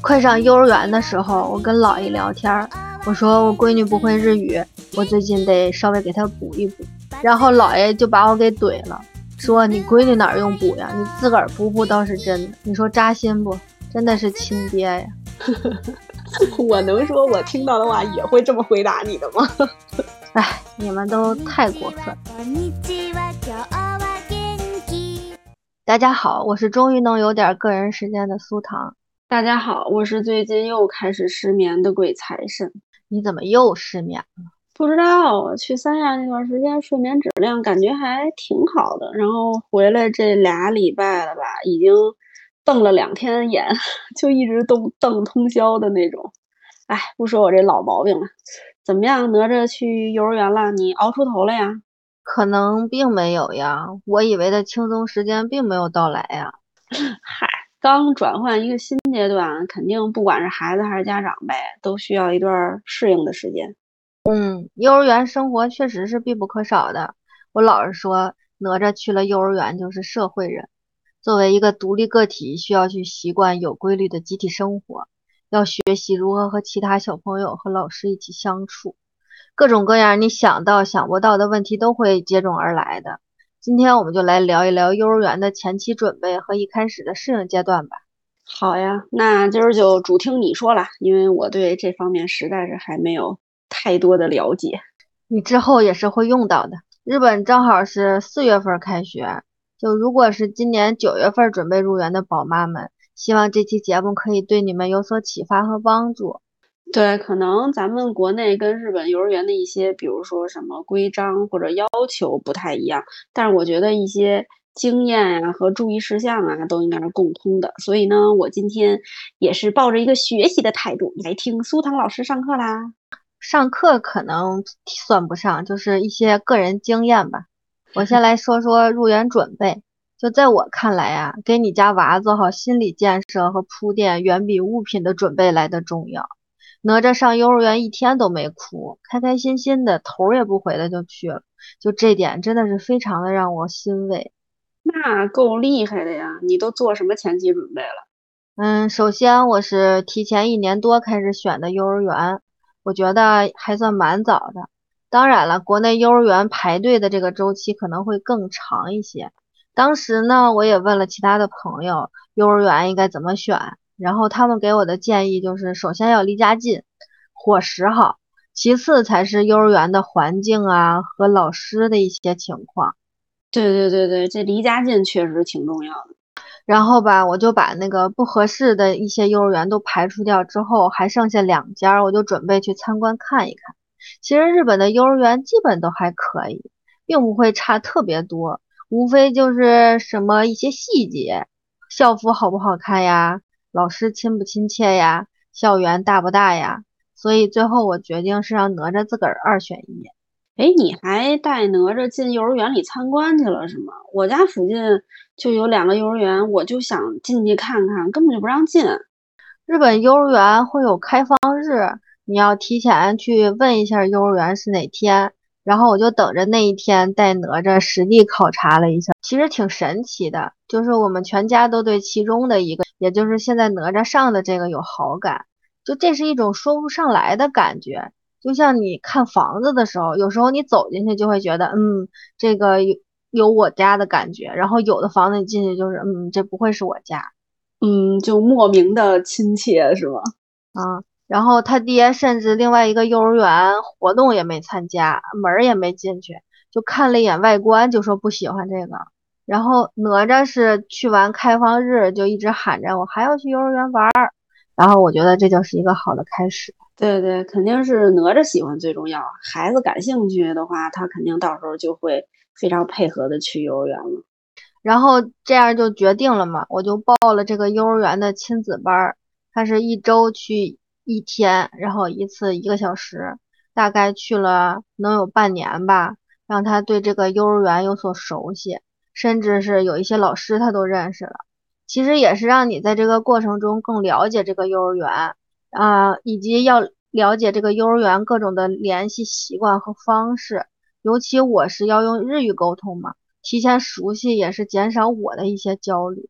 快上幼儿园的时候，我跟姥爷聊天儿，我说我闺女不会日语，我最近得稍微给她补一补。然后姥爷就把我给怼了，说你闺女哪用补呀？你自个儿补补倒是真的。你说扎心不？真的是亲爹呀！我能说我听到的话也会这么回答你的吗？哎，你们都太过分。大家好，我是终于能有点个人时间的苏糖。大家好，我是最近又开始失眠的鬼财神。你怎么又失眠了？不知道，我去三亚那段时间睡眠质量感觉还挺好的，然后回来这俩礼拜了吧，已经瞪了两天眼，就一直瞪瞪通宵的那种。哎，不说我这老毛病了，怎么样？哪吒去幼儿园了，你熬出头了呀？可能并没有呀，我以为的轻松时间并没有到来呀。嗨，刚转换一个新阶段，肯定不管是孩子还是家长呗，都需要一段适应的时间。嗯，幼儿园生活确实是必不可少的。我老是说，哪吒去了幼儿园就是社会人。作为一个独立个体，需要去习惯有规律的集体生活，要学习如何和其他小朋友和老师一起相处。各种各样你想到想不到的问题都会接踵而来的。今天我们就来聊一聊幼儿园的前期准备和一开始的适应阶段吧。好呀，那今儿就主听你说了，因为我对这方面实在是还没有太多的了解。你之后也是会用到的。日本正好是四月份开学，就如果是今年九月份准备入园的宝妈们，希望这期节目可以对你们有所启发和帮助。对，可能咱们国内跟日本幼儿园的一些，比如说什么规章或者要求不太一样，但是我觉得一些经验呀、和注意事项啊都应该是共通的。所以呢，我今天也是抱着一个学习的态度来听苏唐老师上课啦。上课可能算不上，就是一些个人经验吧。我先来说说入园准备。就在我看来啊，给你家娃做好心理建设和铺垫，远比物品的准备来的重要。哪吒上幼儿园一天都没哭，开开心心的，头儿也不回的就去了。就这点真的是非常的让我欣慰。那够厉害的呀！你都做什么前期准备了？嗯，首先我是提前一年多开始选的幼儿园，我觉得还算蛮早的。当然了，国内幼儿园排队的这个周期可能会更长一些。当时呢，我也问了其他的朋友，幼儿园应该怎么选，然后他们给我的建议就是，首先要离家近，伙食好，其次才是幼儿园的环境啊和老师的一些情况。对对对对，这离家近确实挺重要的。然后吧，我就把那个不合适的一些幼儿园都排除掉之后，还剩下两家，我就准备去参观看一看。其实日本的幼儿园基本都还可以，并不会差特别多。无非就是什么一些细节，校服好不好看呀，老师亲不亲切呀，校园大不大呀，所以最后我决定是让哪吒自个儿二选一。哎，你还带哪吒进幼儿园里参观去了是吗？我家附近就有两个幼儿园，我就想进去看看，根本就不让进。日本幼儿园会有开放日，你要提前去问一下幼儿园是哪天。然后我就等着那一天带哪吒实地考察了一下，其实挺神奇的，就是我们全家都对其中的一个，也就是现在哪吒上的这个有好感，就这是一种说不上来的感觉，就像你看房子的时候，有时候你走进去就会觉得，嗯，这个有有我家的感觉，然后有的房子你进去就是，嗯，这不会是我家，嗯，就莫名的亲切是吗？啊。然后他爹甚至另外一个幼儿园活动也没参加，门儿也没进去，就看了一眼外观，就说不喜欢这个。然后哪吒是去完开放日就一直喊着我还要去幼儿园玩儿，然后我觉得这就是一个好的开始。对对，肯定是哪吒喜欢最重要，孩子感兴趣的话，他肯定到时候就会非常配合的去幼儿园了。然后这样就决定了嘛，我就报了这个幼儿园的亲子班儿，他是一周去。一天，然后一次一个小时，大概去了能有半年吧，让他对这个幼儿园有所熟悉，甚至是有一些老师他都认识了。其实也是让你在这个过程中更了解这个幼儿园啊，以及要了解这个幼儿园各种的联系习惯和方式。尤其我是要用日语沟通嘛，提前熟悉也是减少我的一些焦虑。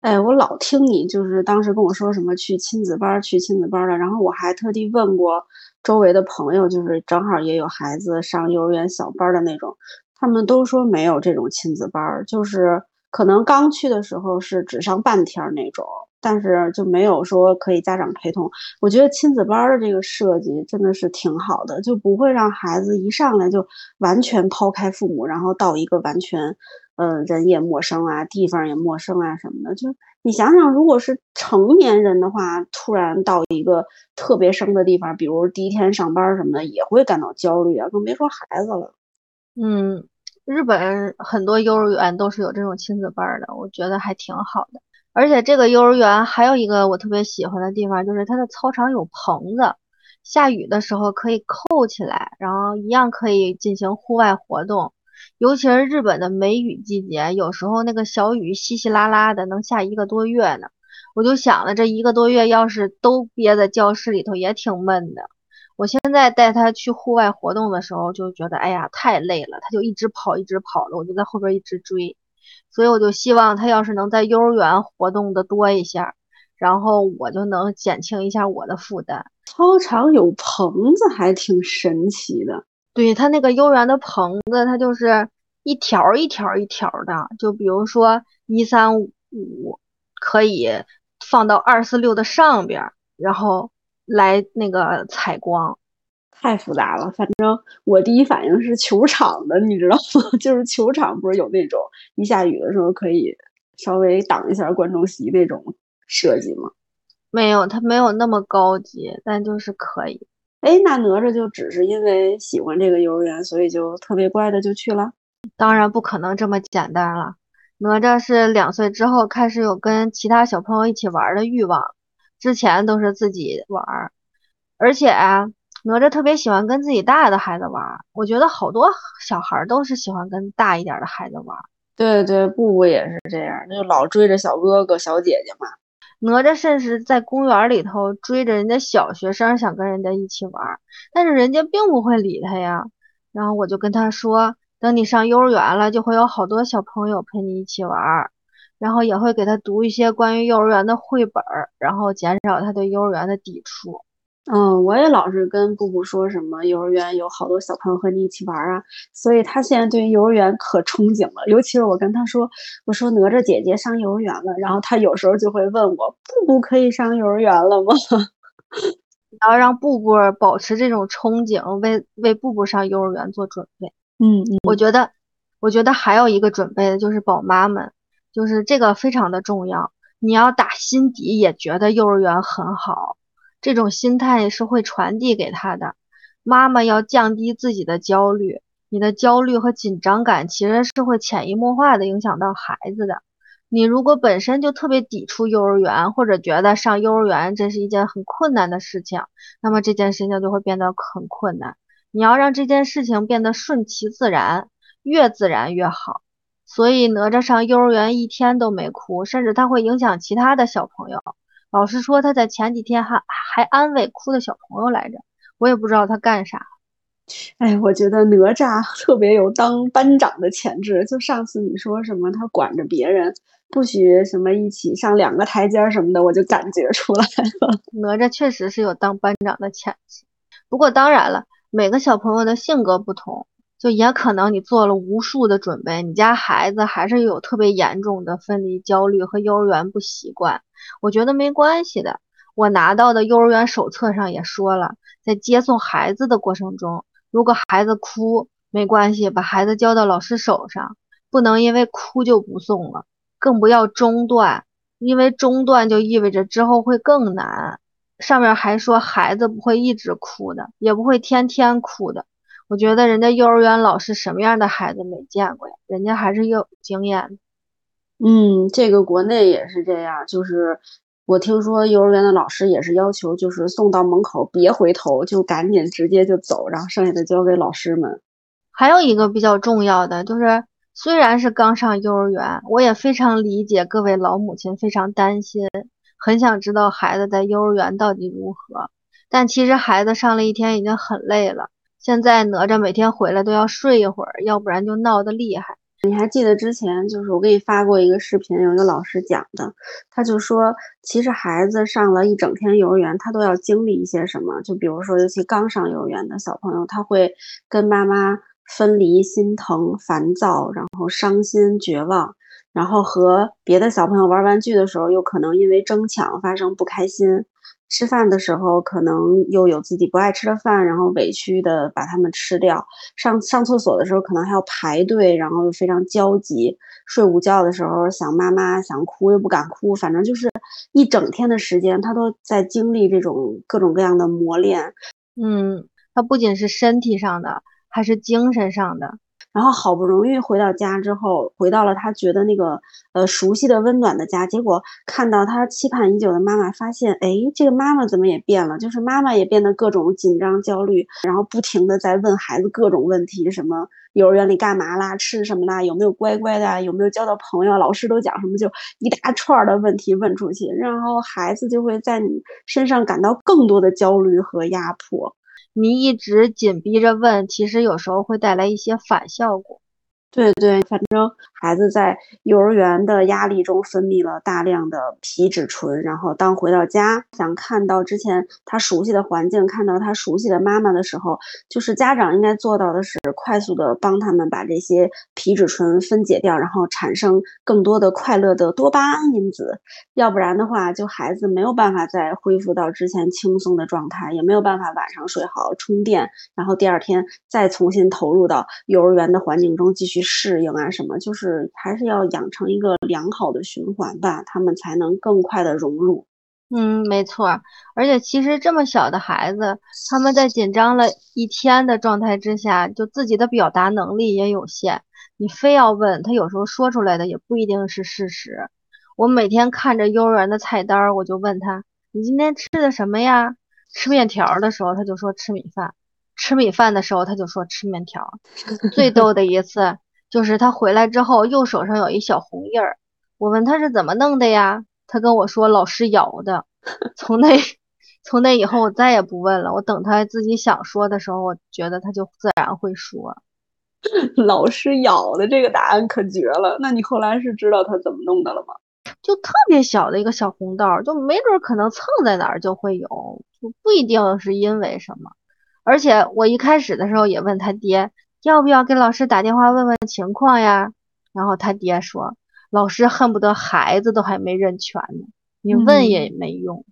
哎，我老听你就是当时跟我说什么去亲子班去亲子班儿的，然后我还特地问过周围的朋友，就是正好也有孩子上幼儿园小班的那种，他们都说没有这种亲子班儿，就是可能刚去的时候是只上半天那种，但是就没有说可以家长陪同。我觉得亲子班的这个设计真的是挺好的，就不会让孩子一上来就完全抛开父母，然后到一个完全。呃，人也陌生啊，地方也陌生啊，什么的。就你想想，如果是成年人的话，突然到一个特别生的地方，比如第一天上班什么的，也会感到焦虑啊，更别说孩子了。嗯，日本很多幼儿园都是有这种亲子班的，我觉得还挺好的。而且这个幼儿园还有一个我特别喜欢的地方，就是它的操场有棚子，下雨的时候可以扣起来，然后一样可以进行户外活动。尤其是日本的梅雨季节，有时候那个小雨稀稀拉拉的，能下一个多月呢。我就想了，这一个多月要是都憋在教室里头，也挺闷的。我现在带他去户外活动的时候，就觉得哎呀太累了，他就一直跑，一直跑了，我就在后边一直追。所以我就希望他要是能在幼儿园活动的多一下，然后我就能减轻一下我的负担。操场有棚子，还挺神奇的。对他那个幼儿园的棚子，它就是一条一条一条的，就比如说一三五可以放到二四六的上边，然后来那个采光。太复杂了，反正我第一反应是球场的，你知道吗？就是球场不是有那种一下雨的时候可以稍微挡一下观众席那种设计吗？没有，它没有那么高级，但就是可以。哎，那哪吒就只是因为喜欢这个幼儿园，所以就特别乖的就去了。当然不可能这么简单了。哪吒是两岁之后开始有跟其他小朋友一起玩的欲望，之前都是自己玩儿。而且啊，哪吒特别喜欢跟自己大的孩子玩儿。我觉得好多小孩都是喜欢跟大一点的孩子玩儿。对对，布布也是这样，就老追着小哥哥小姐姐嘛。哪吒甚至在公园里头追着人家小学生，想跟人家一起玩儿，但是人家并不会理他呀。然后我就跟他说，等你上幼儿园了，就会有好多小朋友陪你一起玩，然后也会给他读一些关于幼儿园的绘本，然后减少他对幼儿园的抵触。嗯，我也老是跟布布说什么幼儿园有好多小朋友和你一起玩啊，所以他现在对幼儿园可憧憬了。尤其是我跟他说，我说哪吒姐姐上幼儿园了，然后他有时候就会问我，布布可以上幼儿园了吗？你要让布布保持这种憧憬，为为布布上幼儿园做准备。嗯，我觉得，我觉得还有一个准备的就是宝妈们，就是这个非常的重要，你要打心底也觉得幼儿园很好。这种心态是会传递给他的。妈妈要降低自己的焦虑，你的焦虑和紧张感其实是会潜移默化的影响到孩子的。你如果本身就特别抵触幼儿园，或者觉得上幼儿园这是一件很困难的事情，那么这件事情就会变得很困难。你要让这件事情变得顺其自然，越自然越好。所以哪吒上幼儿园一天都没哭，甚至他会影响其他的小朋友。老师说他在前几天还还安慰哭的小朋友来着，我也不知道他干啥。哎，我觉得哪吒 特别有当班长的潜质。就上次你说什么他管着别人，不许什么一起上两个台阶什么的，我就感觉出来了。哪吒确实是有当班长的潜质。不过当然了，每个小朋友的性格不同，就也可能你做了无数的准备，你家孩子还是有特别严重的分离焦虑和幼儿园不习惯。我觉得没关系的。我拿到的幼儿园手册上也说了，在接送孩子的过程中，如果孩子哭，没关系，把孩子交到老师手上，不能因为哭就不送了，更不要中断，因为中断就意味着之后会更难。上面还说孩子不会一直哭的，也不会天天哭的。我觉得人家幼儿园老师什么样的孩子没见过呀？人家还是有经验的。嗯，这个国内也是这样，就是我听说幼儿园的老师也是要求，就是送到门口别回头，就赶紧直接就走，然后剩下的交给老师们。还有一个比较重要的就是，虽然是刚上幼儿园，我也非常理解各位老母亲非常担心，很想知道孩子在幼儿园到底如何。但其实孩子上了一天已经很累了，现在哪吒每天回来都要睡一会儿，要不然就闹得厉害。你还记得之前就是我给你发过一个视频，有一个老师讲的，他就说，其实孩子上了一整天幼儿园，他都要经历一些什么，就比如说，尤其刚上幼儿园的小朋友，他会跟妈妈分离、心疼、烦躁，然后伤心、绝望。然后和别的小朋友玩玩具的时候，又可能因为争抢发生不开心；吃饭的时候，可能又有自己不爱吃的饭，然后委屈的把它们吃掉；上上厕所的时候，可能还要排队，然后又非常焦急；睡午觉的时候，想妈妈，想哭又不敢哭，反正就是一整天的时间，他都在经历这种各种各样的磨练。嗯，他不仅是身体上的，还是精神上的。然后好不容易回到家之后，回到了他觉得那个呃熟悉的温暖的家，结果看到他期盼已久的妈妈，发现哎，这个妈妈怎么也变了？就是妈妈也变得各种紧张焦虑，然后不停的在问孩子各种问题，什么幼儿园里干嘛啦，吃什么啦，有没有乖乖的，有没有交到朋友，老师都讲什么，就一大串的问题问出去，然后孩子就会在你身上感到更多的焦虑和压迫。你一直紧逼着问，其实有时候会带来一些反效果。对对，反正孩子在幼儿园的压力中分泌了大量的皮质醇，然后当回到家想看到之前他熟悉的环境，看到他熟悉的妈妈的时候，就是家长应该做到的是快速的帮他们把这些皮质醇分解掉，然后产生更多的快乐的多巴胺因子，要不然的话，就孩子没有办法再恢复到之前轻松的状态，也没有办法晚上睡好充电，然后第二天再重新投入到幼儿园的环境中继续。适应啊，什么就是还是要养成一个良好的循环吧，他们才能更快的融入。嗯，没错。而且其实这么小的孩子，他们在紧张了一天的状态之下，就自己的表达能力也有限。你非要问他，有时候说出来的也不一定是事实。我每天看着幼儿园的菜单，我就问他：“你今天吃的什么呀？”吃面条的时候，他就说吃米饭；吃米饭的时候，他就说吃面条。最逗的一次。就是他回来之后，右手上有一小红印儿。我问他是怎么弄的呀？他跟我说老师咬的。从那 从那以后，我再也不问了。我等他自己想说的时候，我觉得他就自然会说。老师咬的这个答案可绝了。那你后来是知道他怎么弄的了吗？就特别小的一个小红道，就没准可能蹭在哪儿就会有，就不一定是因为什么。而且我一开始的时候也问他爹。要不要给老师打电话问问情况呀？然后他爹说，老师恨不得孩子都还没认全呢，你问也没用。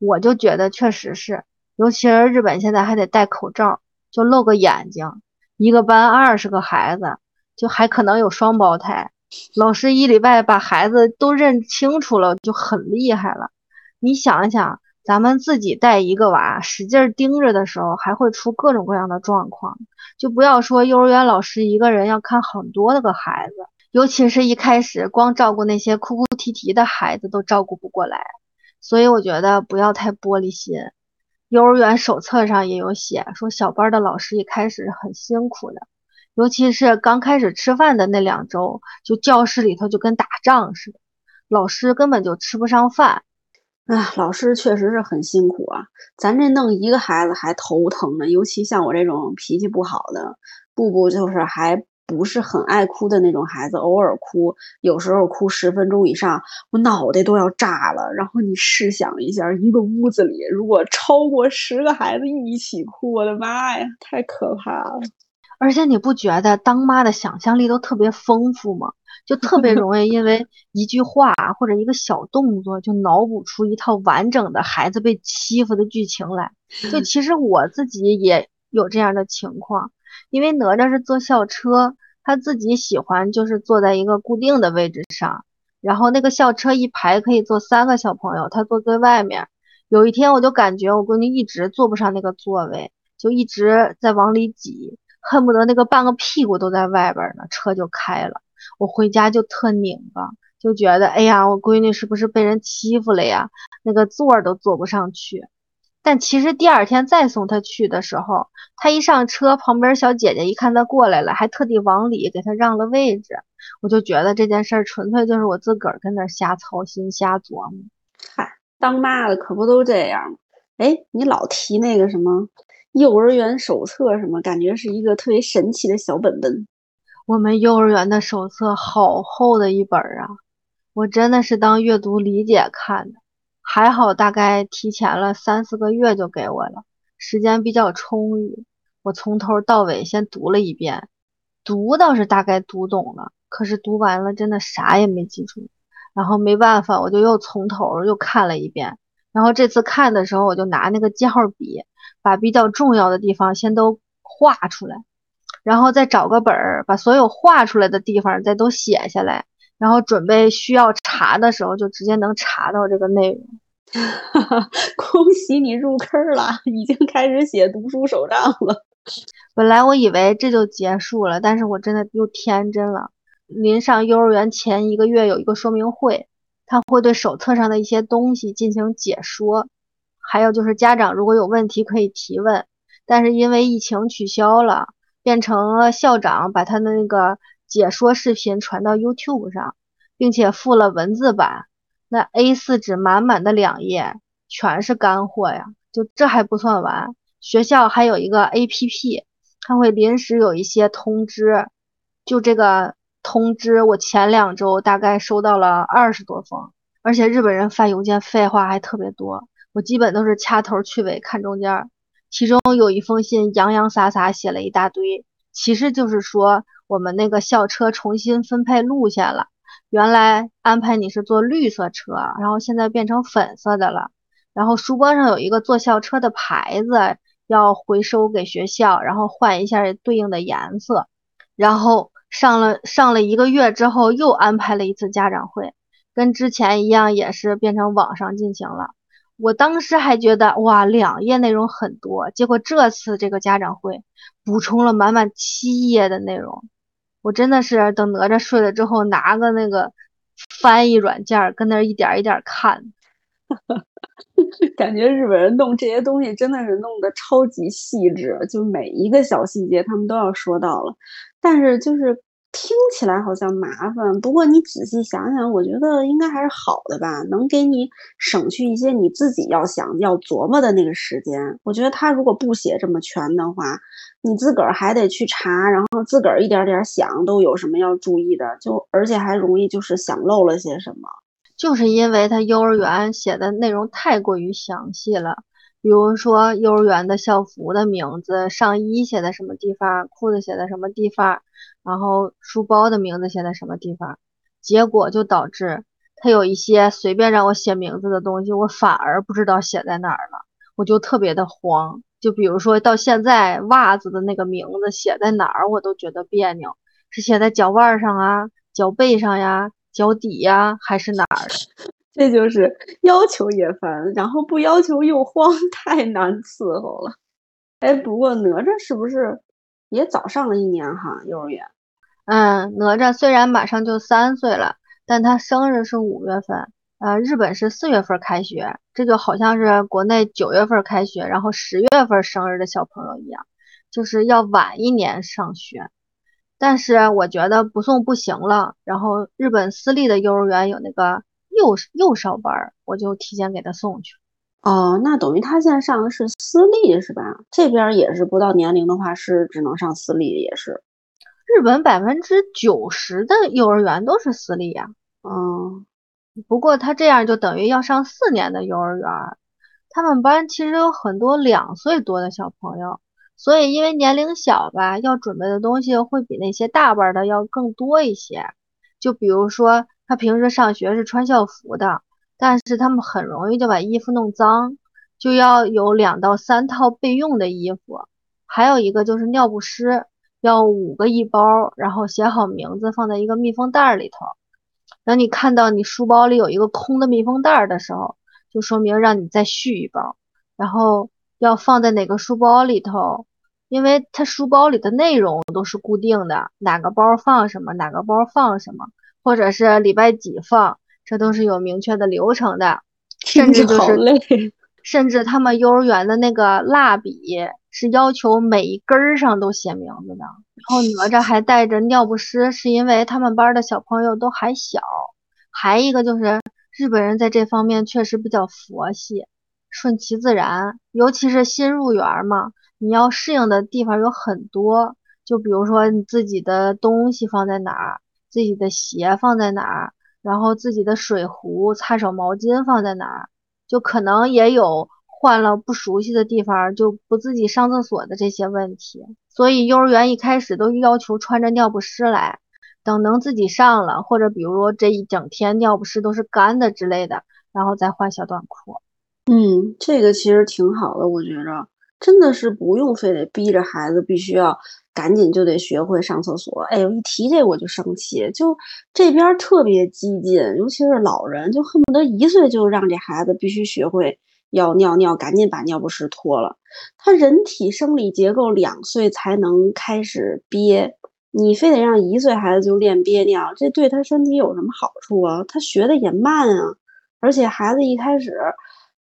我就觉得确实是，尤其是日本现在还得戴口罩，就露个眼睛，一个班二十个孩子，就还可能有双胞胎，老师一礼拜把孩子都认清楚了，就很厉害了。你想一想。咱们自己带一个娃，使劲盯着的时候，还会出各种各样的状况。就不要说幼儿园老师一个人要看很多的个孩子，尤其是一开始光照顾那些哭哭啼啼的孩子都照顾不过来。所以我觉得不要太玻璃心。幼儿园手册上也有写，说小班的老师一开始很辛苦的，尤其是刚开始吃饭的那两周，就教室里头就跟打仗似的，老师根本就吃不上饭。啊，老师确实是很辛苦啊！咱这弄一个孩子还头疼呢，尤其像我这种脾气不好的，布布就是还不是很爱哭的那种孩子，偶尔哭，有时候哭十分钟以上，我脑袋都要炸了。然后你试想一下，一个屋子里如果超过十个孩子一起哭，我的妈呀，太可怕了！而且你不觉得当妈的想象力都特别丰富吗？就特别 容易因为一句话或者一个小动作，就脑补出一套完整的孩子被欺负的剧情来。就其实我自己也有这样的情况，因为哪吒是坐校车，他自己喜欢就是坐在一个固定的位置上，然后那个校车一排可以坐三个小朋友，他坐最外面。有一天我就感觉我闺女一直坐不上那个座位，就一直在往里挤，恨不得那个半个屁股都在外边呢，车就开了。我回家就特拧巴，就觉得哎呀，我闺女是不是被人欺负了呀？那个座都坐不上去。但其实第二天再送她去的时候，她一上车，旁边小姐姐一看她过来了，还特地往里给她让了位置。我就觉得这件事儿纯粹就是我自个儿跟那瞎操心、瞎琢磨。嗨，当妈的可不都这样吗？哎，你老提那个什么幼儿园手册什么，感觉是一个特别神奇的小本本。我们幼儿园的手册好厚的一本啊，我真的是当阅读理解看的。还好，大概提前了三四个月就给我了，时间比较充裕。我从头到尾先读了一遍，读倒是大概读懂了，可是读完了真的啥也没记住。然后没办法，我就又从头又看了一遍。然后这次看的时候，我就拿那个记号笔，把比较重要的地方先都画出来，然后再找个本儿，把所有画出来的地方再都写下来，然后准备需要查的时候就直接能查到这个内容。恭喜你入坑了，已经开始写读书手账了。本来我以为这就结束了，但是我真的又天真了。临上幼儿园前一个月有一个说明会，他会对手册上的一些东西进行解说，还有就是家长如果有问题可以提问。但是因为疫情取消了，变成了校长把他的那个解说视频传到 YouTube 上，并且附了文字版。那 A4 纸满满的两页，全是干货呀！就这还不算完，学校还有一个 APP，它会临时有一些通知。就这个通知，我前两周大概收到了二十多封，而且日本人发邮件废话还特别多，我基本都是掐头去尾看中间。其中有一封信洋洋洒洒写了一大堆，其实就是说我们那个校车重新分配路线了。原来安排你是坐绿色车，然后现在变成粉色的了。然后书包上有一个坐校车的牌子，要回收给学校，然后换一下对应的颜色。然后上了上了一个月之后，又安排了一次家长会，跟之前一样，也是变成网上进行了。我当时还觉得哇，两页内容很多，结果这次这个家长会补充了满满七页的内容。我真的是等哪吒睡了之后，拿个那个翻译软件跟那一点一点看，感觉日本人弄这些东西真的是弄得超级细致，就每一个小细节他们都要说到了，但是就是。听起来好像麻烦，不过你仔细想想，我觉得应该还是好的吧，能给你省去一些你自己要想要琢磨的那个时间。我觉得他如果不写这么全的话，你自个儿还得去查，然后自个儿一点点想都有什么要注意的，就而且还容易就是想漏了些什么。就是因为他幼儿园写的内容太过于详细了，比如说幼儿园的校服的名字，上衣写在什么地方，裤子写在什么地方。然后书包的名字写在什么地方，结果就导致他有一些随便让我写名字的东西，我反而不知道写在哪儿了，我就特别的慌。就比如说到现在袜子的那个名字写在哪儿，我都觉得别扭，是写在脚腕上啊、脚背上呀、脚底呀，还是哪儿？这就是要求也烦，然后不要求又慌，太难伺候了。哎，不过哪吒是不是也早上了一年哈幼儿园？嗯，哪吒虽然马上就三岁了，但他生日是五月份，呃，日本是四月份开学，这就好像是国内九月份开学，然后十月份生日的小朋友一样，就是要晚一年上学。但是我觉得不送不行了，然后日本私立的幼儿园有那个幼幼少班，我就提前给他送去。哦，那等于他现在上的是私立是吧？这边也是不到年龄的话是只能上私立，也是。日本百分之九十的幼儿园都是私立呀，嗯，不过他这样就等于要上四年的幼儿园。他们班其实有很多两岁多的小朋友，所以因为年龄小吧，要准备的东西会比那些大班的要更多一些。就比如说，他平时上学是穿校服的，但是他们很容易就把衣服弄脏，就要有两到三套备用的衣服，还有一个就是尿不湿。要五个一包，然后写好名字放在一个密封袋里头。等你看到你书包里有一个空的密封袋的时候，就说明让你再续一包。然后要放在哪个书包里头，因为它书包里的内容都是固定的，哪个包放什么，哪个包放什么，或者是礼拜几放，这都是有明确的流程的。甚至就是，甚至他们幼儿园的那个蜡笔。是要求每一根儿上都写名字的，然后哪吒还带着尿不湿，是因为他们班的小朋友都还小。还一个就是日本人在这方面确实比较佛系，顺其自然。尤其是新入园嘛，你要适应的地方有很多，就比如说你自己的东西放在哪儿，自己的鞋放在哪儿，然后自己的水壶、擦手毛巾放在哪儿，就可能也有换了不熟悉的地方就不自己上厕所的这些问题。所以幼儿园一开始都要求穿着尿不湿来，等能自己上了，或者比如说这一整天尿不湿都是干的之类的，然后再换小短裤。嗯，这个其实挺好的，我觉着真的是不用非得逼着孩子必须要赶紧就得学会上厕所。哎呦，一提这我就生气，就这边特别激进，尤其是老人，就恨不得一岁就让这孩子必须学会要尿尿，赶紧把尿不湿脱了。他人体生理结构两岁才能开始憋，你非得让一岁孩子就练憋尿，这对他身体有什么好处啊？他学的也慢啊，而且孩子一开始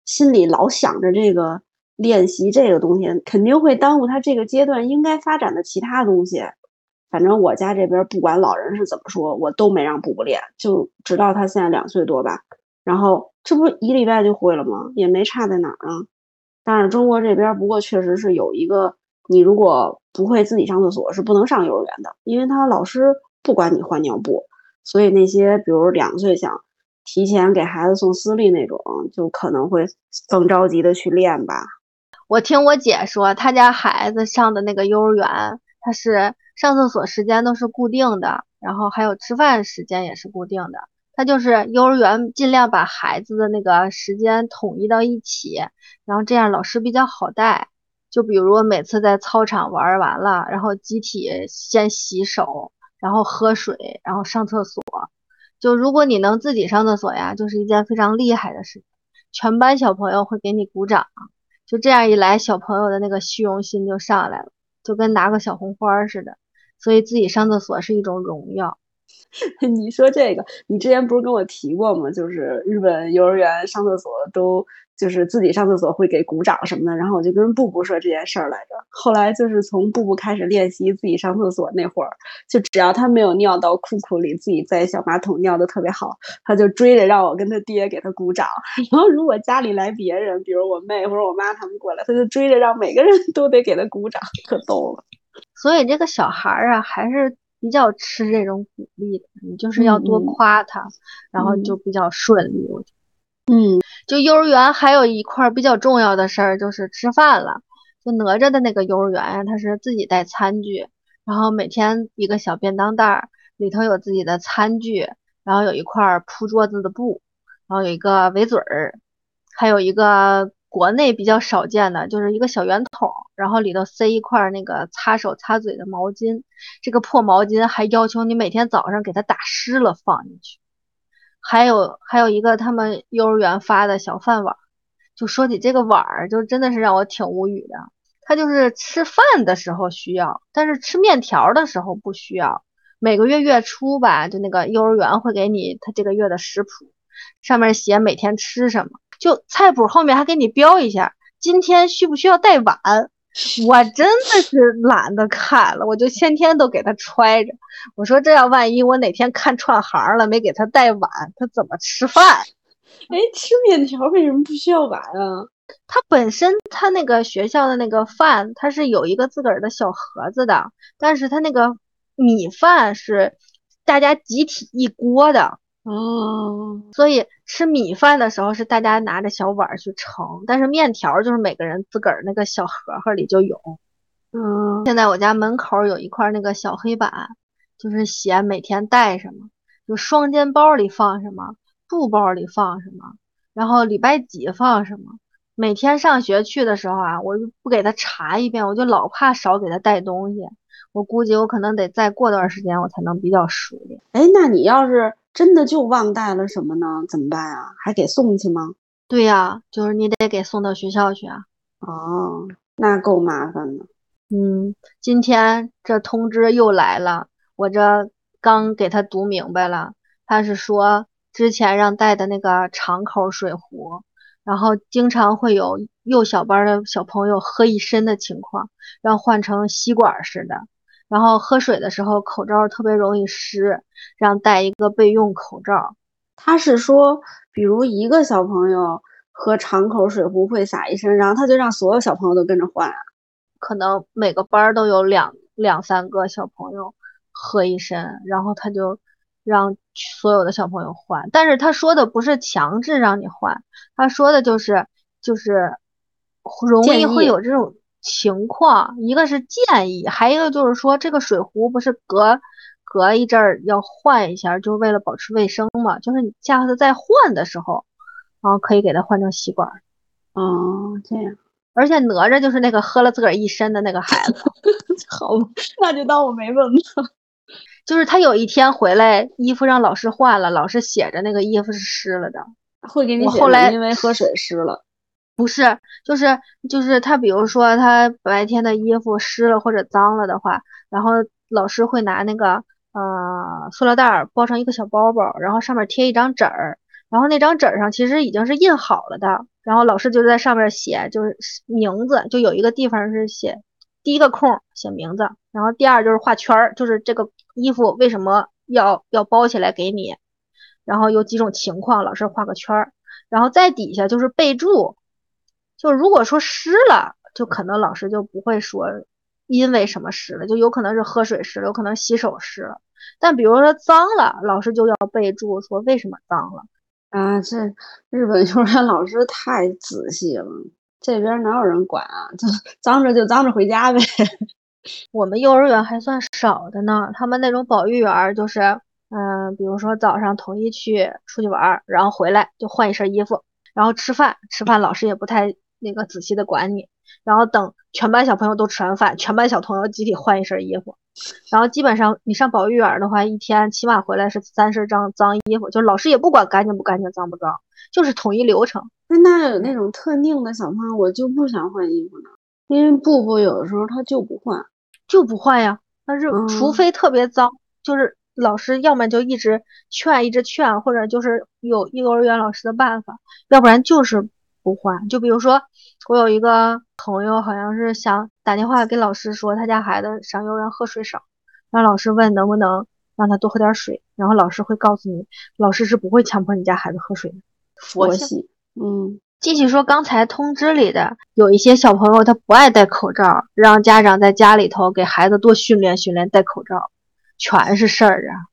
心里老想着这个练习这个东西，肯定会耽误他这个阶段应该发展的其他东西。反正我家这边不管老人是怎么说，我都没让布布练，就直到他现在两岁多吧。然后这不一礼拜就会了吗？也没差在哪儿啊。但是中国这边不过确实是有一个，你如果不会自己上厕所是不能上幼儿园的，因为他老师不管你换尿布，所以那些比如两岁想提前给孩子送私立那种，就可能会更着急的去练吧。我听我姐说，她家孩子上的那个幼儿园，他是上厕所时间都是固定的，然后还有吃饭时间也是固定的。他就是幼儿园尽量把孩子的那个时间统一到一起，然后这样老师比较好带。就比如每次在操场玩完了，然后集体先洗手，然后喝水，然后上厕所。就如果你能自己上厕所呀，就是一件非常厉害的事情，全班小朋友会给你鼓掌。就这样一来，小朋友的那个虚荣心就上来了，就跟拿个小红花似的。所以自己上厕所是一种荣耀。你说这个，你之前不是跟我提过吗？就是日本幼儿园上厕所都就是自己上厕所会给鼓掌什么的，然后我就跟布布说这件事儿来着。后来就是从布布开始练习自己上厕所那会儿，就只要他没有尿到裤裤里，自己在小马桶尿的特别好，他就追着让我跟他爹给他鼓掌。然后如果家里来别人，比如我妹或者我妈他们过来，他就追着让每个人都得给他鼓掌，可逗了。所以这个小孩儿啊，还是。比较吃这种鼓励的，你就是要多夸他，然后就比较顺利。我觉得，嗯，就幼儿园还有一块比较重要的事儿就是吃饭了。就哪吒的那个幼儿园呀，他是自己带餐具，然后每天一个小便当袋儿，里头有自己的餐具，然后有一块铺桌子的布，然后有一个围嘴儿，还有一个。国内比较少见的就是一个小圆筒，然后里头塞一块那个擦手擦嘴的毛巾，这个破毛巾还要求你每天早上给它打湿了放进去。还有还有一个他们幼儿园发的小饭碗，就说起这个碗儿，就真的是让我挺无语的。他就是吃饭的时候需要，但是吃面条的时候不需要。每个月月初吧，就那个幼儿园会给你他这个月的食谱，上面写每天吃什么。就菜谱后面还给你标一下，今天需不需要带碗？我真的是懒得看了，我就天天都给他揣着。我说这要万一我哪天看串行了，没给他带碗，他怎么吃饭？哎，吃面条为什么不需要碗啊？他本身他那个学校的那个饭，他是有一个自个儿的小盒子的，但是他那个米饭是大家集体一锅的。哦，所以吃米饭的时候是大家拿着小碗去盛，但是面条就是每个人自个儿那个小盒盒里就有。嗯，现在我家门口有一块那个小黑板，就是写每天带什么，就双肩包里放什么，布包里放什么，然后礼拜几放什么。每天上学去的时候啊，我就不给他查一遍，我就老怕少给他带东西。我估计我可能得再过段时间我才能比较熟练。哎，那你要是。真的就忘带了什么呢？怎么办啊？还给送去吗？对呀，就是你得给送到学校去啊。哦，那够麻烦的。嗯，今天这通知又来了，我这刚给他读明白了，他是说之前让带的那个敞口水壶，然后经常会有幼小班的小朋友喝一身的情况，让换成吸管式的。然后喝水的时候，口罩特别容易湿，让戴一个备用口罩。他是说，比如一个小朋友喝长口水壶会洒一身，然后他就让所有小朋友都跟着换啊？可能每个班都有两两三个小朋友喝一身，然后他就让所有的小朋友换。但是他说的不是强制让你换，他说的就是就是容易会有这种情况，一个是建议，还一个就是说这个水壶不是隔隔一阵儿要换一下，就是为了保持卫生嘛，就是你下次再换的时候，然后可以给它换成吸管儿。哦，这样而且哪吒就是那个喝了自个儿一身的那个孩子，好吧，那就当我没问吧。就是他有一天回来，衣服让老师换了，老师写着那个衣服是湿了的。会给你写我后来因为喝水湿了。不是，就是就是他，比如说他白天的衣服湿了或者脏了的话，然后老师会拿那个呃塑料袋包成一个小包包，然后上面贴一张纸儿，然后那张纸上其实已经是印好了的，然后老师就在上面写就是名字，就有一个地方是写第一个空写名字，然后第二就是画圈儿，就是这个衣服为什么要要包起来给你，然后有几种情况，老师画个圈儿，然后在底下就是备注。就如果说湿了，就可能老师就不会说因为什么湿了，就有可能是喝水湿了，有可能洗手湿了。但比如说脏了，老师就要备注说为什么脏了。啊，这日本幼儿园老师太仔细了，这边哪有人管啊？就 脏着就脏着回家呗。我们幼儿园还算少的呢，他们那种保育员儿就是，嗯、比如说早上统一去出去玩儿，然后回来就换一身衣服，然后吃饭，吃饭老师也不太那个仔细的管你，然后等全班小朋友都吃完饭，全班小朋友集体换一身衣服，然后基本上你上保育园的话，一天起码回来是三身脏脏衣服，就是老师也不管干净不干净、脏不脏，就是统一流程。那那有那种特定的小朋友，我就不想换衣服呢，因为布布有的时候他就不换。就不换呀。但是除嗯非特别脏，就是老师要么就一直劝，一直劝，或者就是有幼儿园老师的办法，要不然就是不换。就比如说，我有一个朋友，好像是想打电话给老师说他家孩子上幼儿园喝水少，让老师问能不能让他多喝点水，然后老师会告诉你，老师是不会强迫你家孩子喝水的。佛系。嗯，继续说刚才通知里的，有一些小朋友他不爱戴口罩，让家长在家里头给孩子多训练训练戴口罩，全是事儿啊。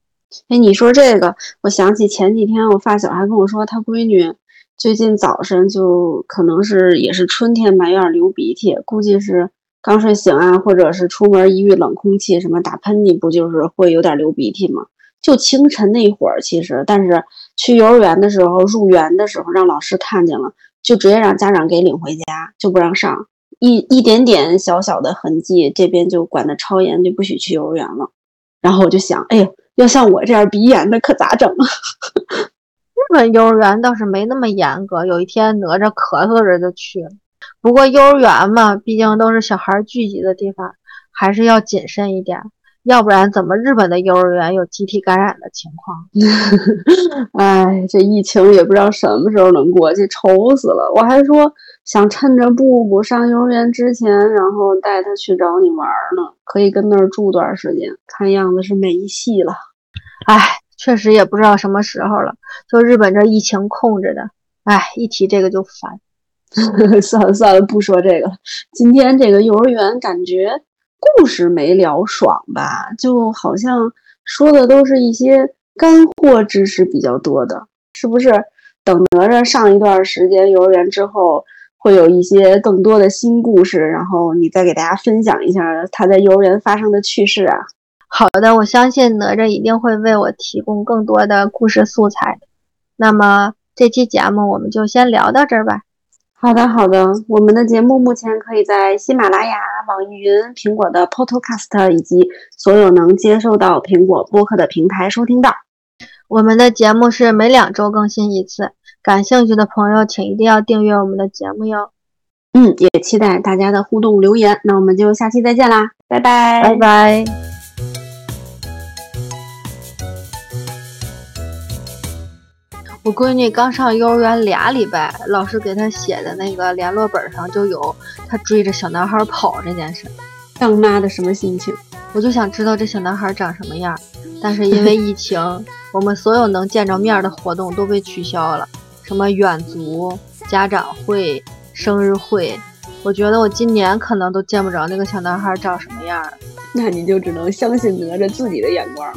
哎，你说这个，我想起前几天我发小还跟我说，他闺女最近早晨就可能是也是春天吧，有点流鼻涕，估计是刚睡醒啊，或者是出门一遇冷空气，什么打喷嚏，不就是会有点流鼻涕吗？就清晨那会儿，其实，但是去幼儿园的时候，入园的时候让老师看见了，就直接让家长给领回家，就不让上。一一点点小小的痕迹，这边就管得超严，就不许去幼儿园了。然后我就想，哎呦，要像我这样鼻炎的可咋整啊？日本幼儿园倒是没那么严格，有一天哪吒咳嗽着就去了。不过幼儿园嘛，毕竟都是小孩聚集的地方，还是要谨慎一点，要不然怎么日本的幼儿园有集体感染的情况？哎，这疫情也不知道什么时候能过去，愁死了。我还说想趁着布布上幼儿园之前，然后带他去找你玩呢，可以跟那儿住段时间。看样子是没戏了。唉，确实也不知道什么时候了，就日本这疫情控制的，唉，一提这个就烦。算了算了，不说这个了。今天这个幼儿园感觉故事没聊爽吧，就好像说的都是一些干货知识比较多的，是不是？等哪吒上一段时间幼儿园之后，会有一些更多的新故事，然后你再给大家分享一下他在幼儿园发生的趣事啊。好的，我相信哪吒一定会为我提供更多的故事素材。那么这期节目我们就先聊到这儿吧。好的，好的。我们的节目目前可以在喜马拉雅、网易云、苹果的 Podcast 以及所有能接受到苹果播客的平台收听到。我们的节目是每两周更新一次，感兴趣的朋友请一定要订阅我们的节目哟。嗯，也期待大家的互动留言。那我们就下期再见啦，拜拜，拜拜。我闺女刚上幼儿园俩礼拜，老师给她写的那个联络本上就有她追着小男孩跑这件事。当妈的什么心情？我就想知道这小男孩长什么样，但是因为疫情，我们所有能见着面的活动都被取消了，什么远足、家长会、生日会，我觉得我今年可能都见不着那个小男孩长什么样儿。那你就只能相信哪吒自己的眼光。